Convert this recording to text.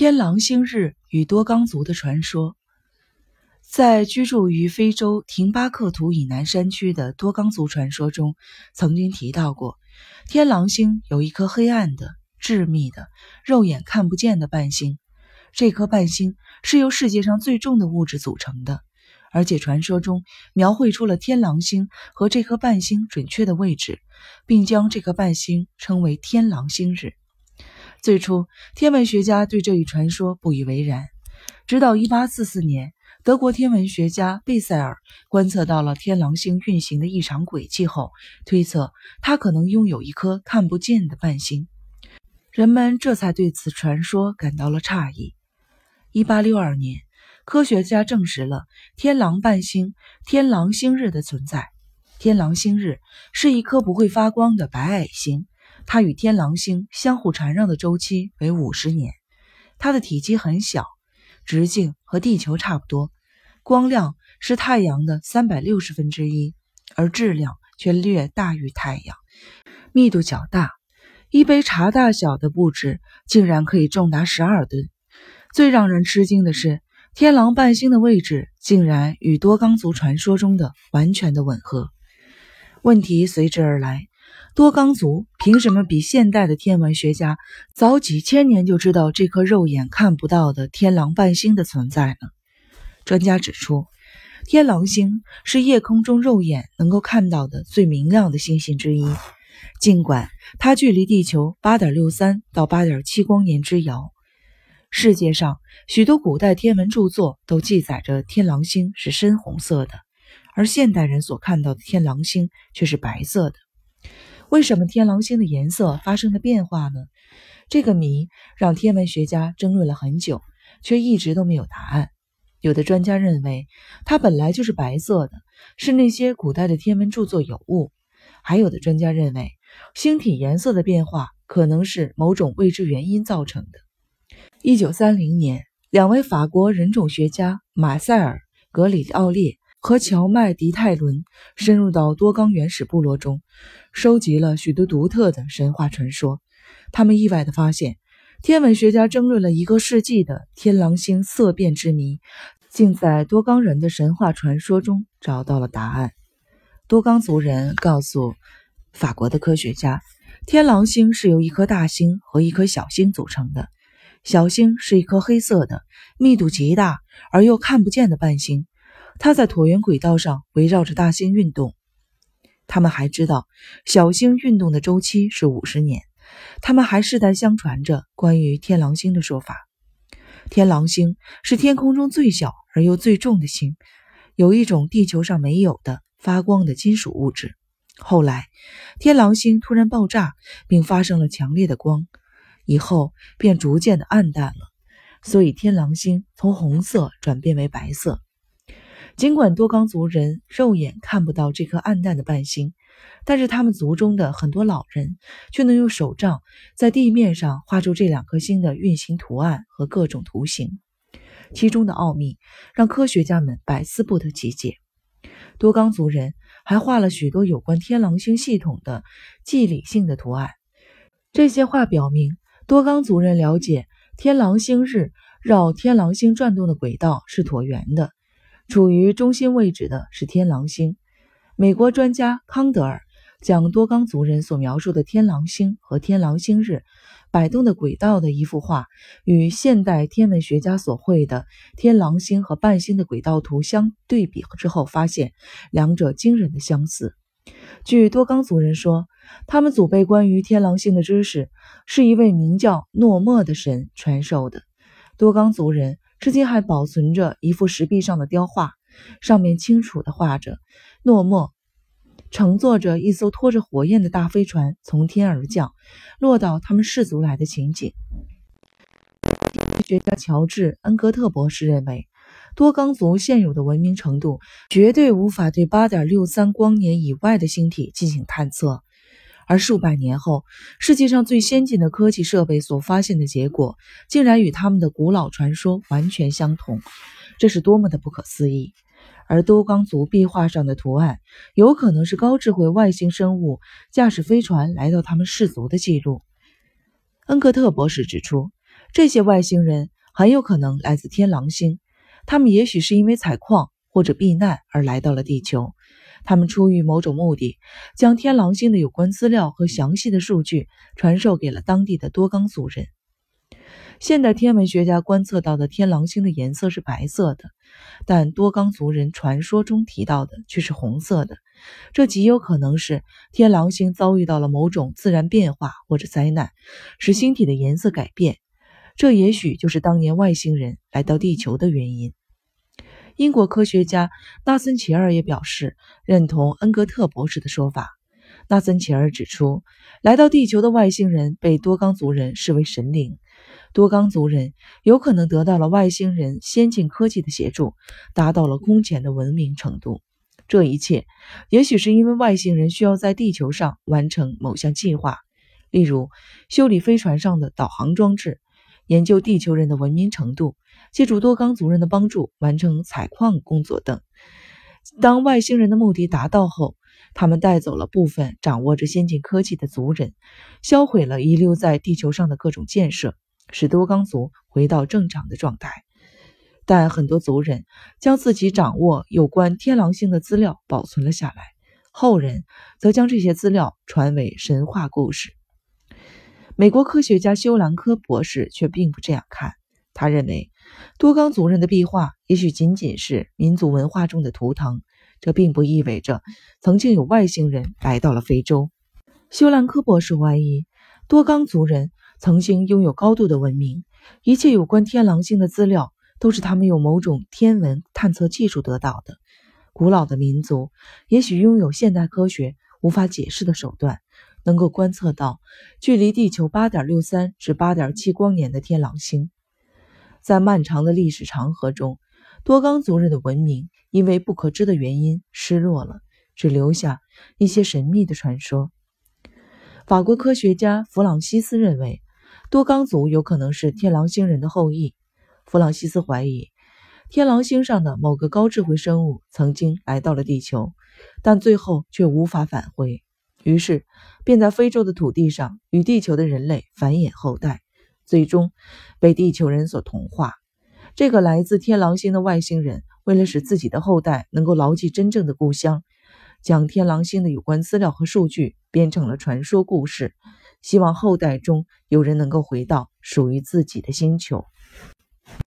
天狼星日与多冈族的传说，在居住于非洲廷巴克图以南山区的多冈族传说中，曾经提到过，天狼星有一颗黑暗的、致密的、肉眼看不见的伴星。这颗伴星是由世界上最重的物质组成的，而且传说中描绘出了天狼星和这颗伴星准确的位置，并将这颗伴星称为天狼星日。最初，天文学家对这一传说不以为然。直到1844年，德国天文学家贝塞尔观测到了天狼星运行的异常轨迹后，推测它可能拥有一颗看不见的伴星。人们这才对此传说感到了诧异。1862年，科学家证实了天狼伴星——天狼星日的存在。天狼星日是一颗不会发光的白矮星。它与天狼星相互缠绕的周期为五十年，它的体积很小，直径和地球差不多，光亮是太阳的三百六十分之一，而质量却略大于太阳，密度较大，一杯茶大小的物质竟然可以重达十二吨。最让人吃惊的是，天狼伴星的位置竟然与多冈族传说中的完全的吻合。问题随之而来。多冈族凭什么比现代的天文学家早几千年就知道这颗肉眼看不到的天狼伴星的存在呢？专家指出，天狼星是夜空中肉眼能够看到的最明亮的星星之一，尽管它距离地球八点六三到八点七光年之遥。世界上许多古代天文著作都记载着天狼星是深红色的，而现代人所看到的天狼星却是白色的。为什么天狼星的颜色发生了变化呢？这个谜让天文学家争论了很久，却一直都没有答案。有的专家认为它本来就是白色的，是那些古代的天文著作有误；还有的专家认为星体颜色的变化可能是某种未知原因造成的。一九三零年，两位法国人种学家马塞尔·格里奥列。和乔麦迪泰伦深入到多冈原始部落中，收集了许多独特的神话传说。他们意外地发现，天文学家争论了一个世纪的天狼星色变之谜，竟在多冈人的神话传说中找到了答案。多冈族人告诉法国的科学家，天狼星是由一颗大星和一颗小星组成的。小星是一颗黑色的、密度极大而又看不见的伴星。它在椭圆轨道上围绕着大星运动。他们还知道小星运动的周期是五十年。他们还世代相传着关于天狼星的说法。天狼星是天空中最小而又最重的星，有一种地球上没有的发光的金属物质。后来，天狼星突然爆炸，并发生了强烈的光，以后便逐渐的暗淡了。所以，天狼星从红色转变为白色。尽管多冈族人肉眼看不到这颗暗淡的伴星，但是他们族中的很多老人却能用手杖在地面上画出这两颗星的运行图案和各种图形，其中的奥秘让科学家们百思不得其解。多冈族人还画了许多有关天狼星系统的计理性的图案，这些画表明多冈族人了解天狼星日绕天狼星转动的轨道是椭圆的。处于中心位置的是天狼星。美国专家康德尔将多冈族人所描述的天狼星和天狼星日摆动的轨道的一幅画，与现代天文学家所绘的天狼星和伴星的轨道图相对比之后，发现两者惊人的相似。据多冈族人说，他们祖辈关于天狼星的知识是一位名叫诺莫的神传授的。多冈族人。至今还保存着一幅石壁上的雕画，上面清楚地画着诺莫乘坐着一艘拖着火焰的大飞船从天而降，落到他们氏族来的情景。科学家乔治·恩格特博士认为，多冈族现有的文明程度绝对无法对8.63光年以外的星体进行探测。而数百年后，世界上最先进的科技设备所发现的结果，竟然与他们的古老传说完全相同，这是多么的不可思议！而多冈族壁画上的图案，有可能是高智慧外星生物驾驶飞船来到他们氏族的记录。恩格特博士指出，这些外星人很有可能来自天狼星，他们也许是因为采矿或者避难而来到了地球。他们出于某种目的，将天狼星的有关资料和详细的数据传授给了当地的多冈族人。现代天文学家观测到的天狼星的颜色是白色的，但多冈族人传说中提到的却是红色的。这极有可能是天狼星遭遇到了某种自然变化或者灾难，使星体的颜色改变。这也许就是当年外星人来到地球的原因。英国科学家纳森·齐尔也表示认同恩格特博士的说法。纳森·齐尔指出，来到地球的外星人被多冈族人视为神灵，多冈族人有可能得到了外星人先进科技的协助，达到了空前的文明程度。这一切也许是因为外星人需要在地球上完成某项计划，例如修理飞船上的导航装置。研究地球人的文明程度，借助多冈族人的帮助完成采矿工作等。当外星人的目的达到后，他们带走了部分掌握着先进科技的族人，销毁了遗留在地球上的各种建设，使多冈族回到正常的状态。但很多族人将自己掌握有关天狼星的资料保存了下来，后人则将这些资料传为神话故事。美国科学家休兰科博士却并不这样看。他认为，多冈族人的壁画也许仅仅是民族文化中的图腾，这并不意味着曾经有外星人来到了非洲。休兰科博士怀疑，多冈族人曾经拥有高度的文明，一切有关天狼星的资料都是他们用某种天文探测技术得到的。古老的民族也许拥有现代科学无法解释的手段。能够观测到距离地球八点六三至八点七光年的天狼星。在漫长的历史长河中，多冈族人的文明因为不可知的原因失落了，只留下一些神秘的传说。法国科学家弗朗西斯认为，多冈族有可能是天狼星人的后裔。弗朗西斯怀疑，天狼星上的某个高智慧生物曾经来到了地球，但最后却无法返回。于是，便在非洲的土地上与地球的人类繁衍后代，最终被地球人所同化。这个来自天狼星的外星人，为了使自己的后代能够牢记真正的故乡，将天狼星的有关资料和数据编成了传说故事，希望后代中有人能够回到属于自己的星球。